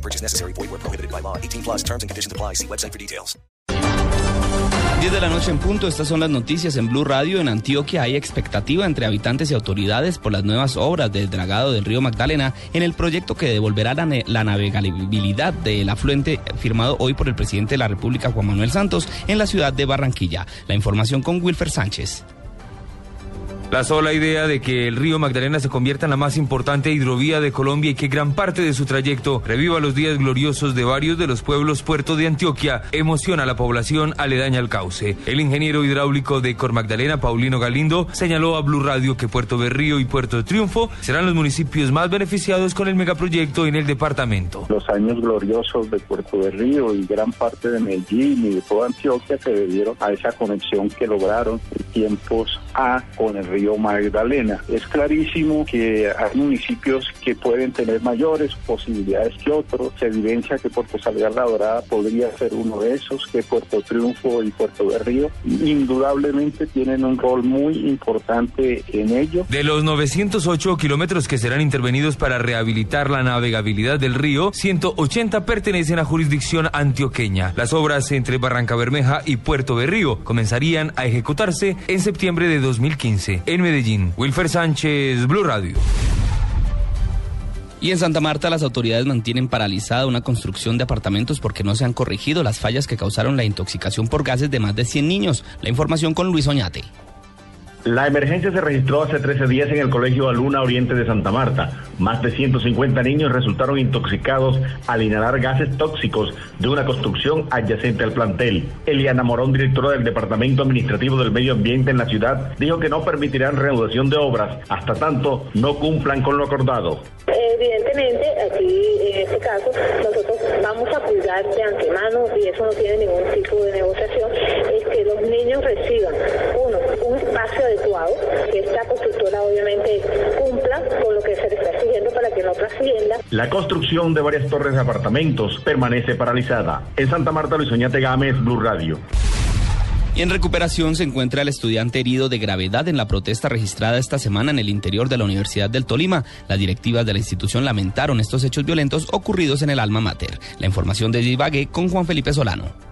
No purchase necessary. Void where prohibited by law. 18 plus terms and conditions apply. See website for details. 10 de la noche en punto, estas son las noticias en Blue Radio. En Antioquia hay expectativa entre habitantes y autoridades por las nuevas obras del dragado del río Magdalena en el proyecto que devolverá la, la, navegabilidad del afluente firmado hoy por el presidente de la República, Juan Manuel Santos, en la ciudad de Barranquilla. La información con Wilfer Sánchez. La sola idea de que el río Magdalena se convierta en la más importante hidrovía de Colombia y que gran parte de su trayecto reviva los días gloriosos de varios de los pueblos puertos de Antioquia emociona a la población aledaña al cauce. El ingeniero hidráulico de Cor Magdalena, Paulino Galindo, señaló a Blue Radio que Puerto Berrío y Puerto Triunfo serán los municipios más beneficiados con el megaproyecto en el departamento. Los años gloriosos de Puerto Berrío y gran parte de Medellín y de toda Antioquia se debieron a esa conexión que lograron en tiempos A con el río Magdalena. Es clarísimo que hay municipios que pueden tener mayores posibilidades que otros. Se evidencia que Puerto Salgar La Dorada podría ser uno de esos, que Puerto Triunfo y Puerto Berrío indudablemente tienen un rol muy importante en ello. De los 908 kilómetros que serán intervenidos para rehabilitar la navegabilidad del río, 180 pertenecen a jurisdicción antioqueña. Las obras entre Barranca Bermeja y Puerto Berrío comenzarían a ejecutarse en septiembre de 2015. En Medellín, Wilfer Sánchez, Blue Radio. Y en Santa Marta las autoridades mantienen paralizada una construcción de apartamentos porque no se han corregido las fallas que causaron la intoxicación por gases de más de 100 niños. La información con Luis Oñate. La emergencia se registró hace 13 días en el Colegio Aluna Oriente de Santa Marta. Más de 150 niños resultaron intoxicados al inhalar gases tóxicos de una construcción adyacente al plantel. Eliana Morón, directora del Departamento Administrativo del Medio Ambiente en la ciudad, dijo que no permitirán reanudación de obras hasta tanto no cumplan con lo acordado. Evidentemente, aquí en este caso, nosotros vamos a cuidar de antemano, y eso no tiene ningún tipo de negociación, La construcción de varias torres de apartamentos permanece paralizada. En Santa Marta, Luis Oñate Gámez, Blue Radio. Y en recuperación se encuentra el estudiante herido de gravedad en la protesta registrada esta semana en el interior de la Universidad del Tolima. Las directivas de la institución lamentaron estos hechos violentos ocurridos en el alma mater. La información de Divague con Juan Felipe Solano.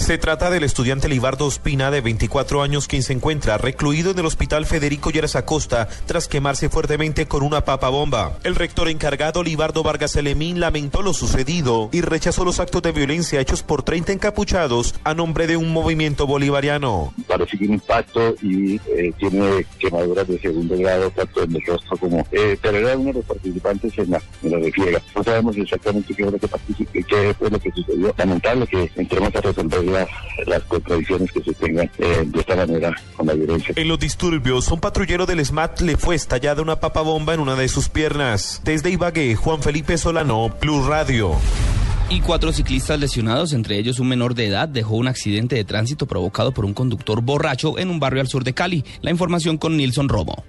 Se trata del estudiante Libardo Ospina, de 24 años, quien se encuentra recluido en el hospital Federico Lleras Acosta tras quemarse fuertemente con una papa bomba. El rector encargado, Libardo Vargas Elemín, lamentó lo sucedido y rechazó los actos de violencia hechos por 30 encapuchados a nombre de un movimiento bolivariano. Parece que un impacto y eh, tiene quemaduras de segundo grado, tanto en el rostro como. Eh, pero era uno de los participantes en la, en la. No sabemos exactamente qué fue lo que, qué fue lo que sucedió. Lamentable que entremos a resolver las, las contradicciones que se tengan eh, de esta manera con la violencia. En los disturbios, un patrullero del SMAT le fue estallada una papa bomba en una de sus piernas. Desde Ibagué, Juan Felipe Solano, Plus Radio. Y cuatro ciclistas lesionados, entre ellos un menor de edad, dejó un accidente de tránsito provocado por un conductor borracho en un barrio al sur de Cali. La información con Nilson Romo.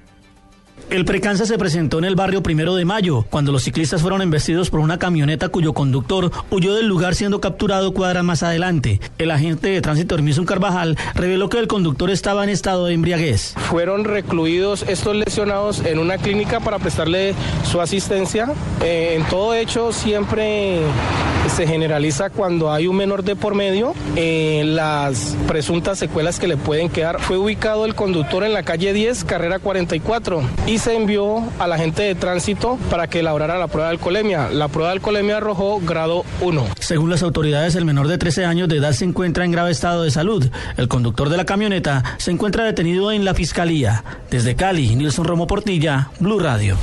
El precance se presentó en el barrio Primero de Mayo, cuando los ciclistas fueron embestidos por una camioneta cuyo conductor huyó del lugar siendo capturado cuadras más adelante. El agente de tránsito Hermison Carvajal reveló que el conductor estaba en estado de embriaguez. Fueron recluidos estos lesionados en una clínica para prestarle su asistencia. Eh, en todo hecho, siempre se generaliza cuando hay un menor de por medio. Eh, las presuntas secuelas que le pueden quedar. Fue ubicado el conductor en la calle 10, carrera 44, y se envió a la gente de tránsito para que elaborara la prueba de alcoholemia. La prueba de alcoholemia arrojó grado 1. Según las autoridades, el menor de 13 años de edad se encuentra en grave estado de salud. El conductor de la camioneta se encuentra detenido en la fiscalía. Desde Cali, Nilson Romo Portilla, Blue Radio.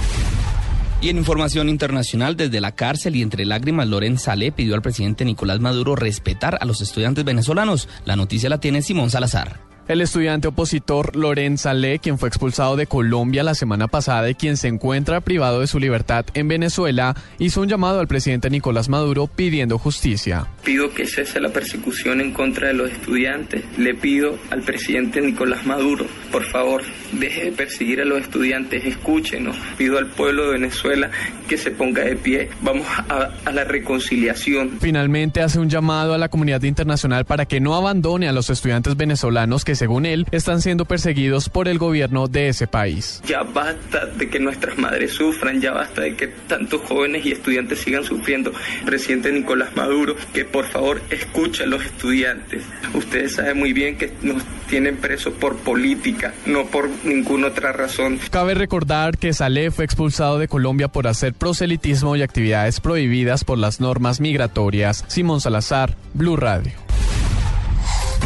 Y en información internacional, desde la cárcel y entre lágrimas, Loren Saleh pidió al presidente Nicolás Maduro respetar a los estudiantes venezolanos. La noticia la tiene Simón Salazar. El estudiante opositor Lorenz Saleh, quien fue expulsado de Colombia la semana pasada y quien se encuentra privado de su libertad en Venezuela, hizo un llamado al presidente Nicolás Maduro pidiendo justicia. Pido que cese la persecución en contra de los estudiantes. Le pido al presidente Nicolás Maduro, por favor, deje de perseguir a los estudiantes, escúchenos. Pido al pueblo de Venezuela que se ponga de pie. Vamos a, a la reconciliación. Finalmente hace un llamado a la comunidad internacional para que no abandone a los estudiantes venezolanos que según él están siendo perseguidos por el gobierno de ese país. Ya basta de que nuestras madres sufran, ya basta de que tantos jóvenes y estudiantes sigan sufriendo. Presidente Nicolás Maduro, que por favor escuche a los estudiantes. Ustedes saben muy bien que nos tienen presos por política, no por ninguna otra razón. Cabe recordar que Saleh fue expulsado de Colombia por hacer proselitismo y actividades prohibidas por las normas migratorias. Simón Salazar, Blue Radio.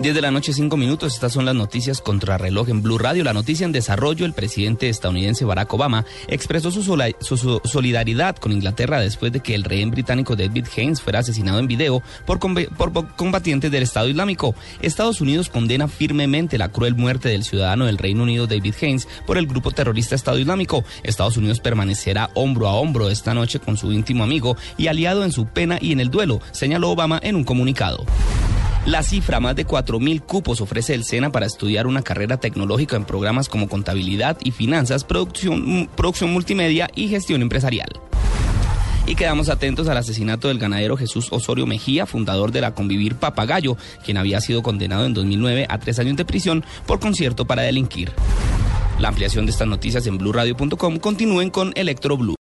10 de la noche, 5 minutos. Estas son las noticias contra reloj en Blue Radio. La noticia en desarrollo: el presidente estadounidense Barack Obama expresó su solidaridad con Inglaterra después de que el rehén británico David Haynes fuera asesinado en video por, por combatientes del Estado Islámico. Estados Unidos condena firmemente la cruel muerte del ciudadano del Reino Unido David Haynes por el grupo terrorista Estado Islámico. Estados Unidos permanecerá hombro a hombro esta noche con su íntimo amigo y aliado en su pena y en el duelo, señaló Obama en un comunicado. La cifra, más de 4.000 cupos ofrece el SENA para estudiar una carrera tecnológica en programas como contabilidad y finanzas, producción, producción multimedia y gestión empresarial. Y quedamos atentos al asesinato del ganadero Jesús Osorio Mejía, fundador de la Convivir Papagayo, quien había sido condenado en 2009 a tres años de prisión por concierto para delinquir. La ampliación de estas noticias en blurradio.com continúen con Electro Blue.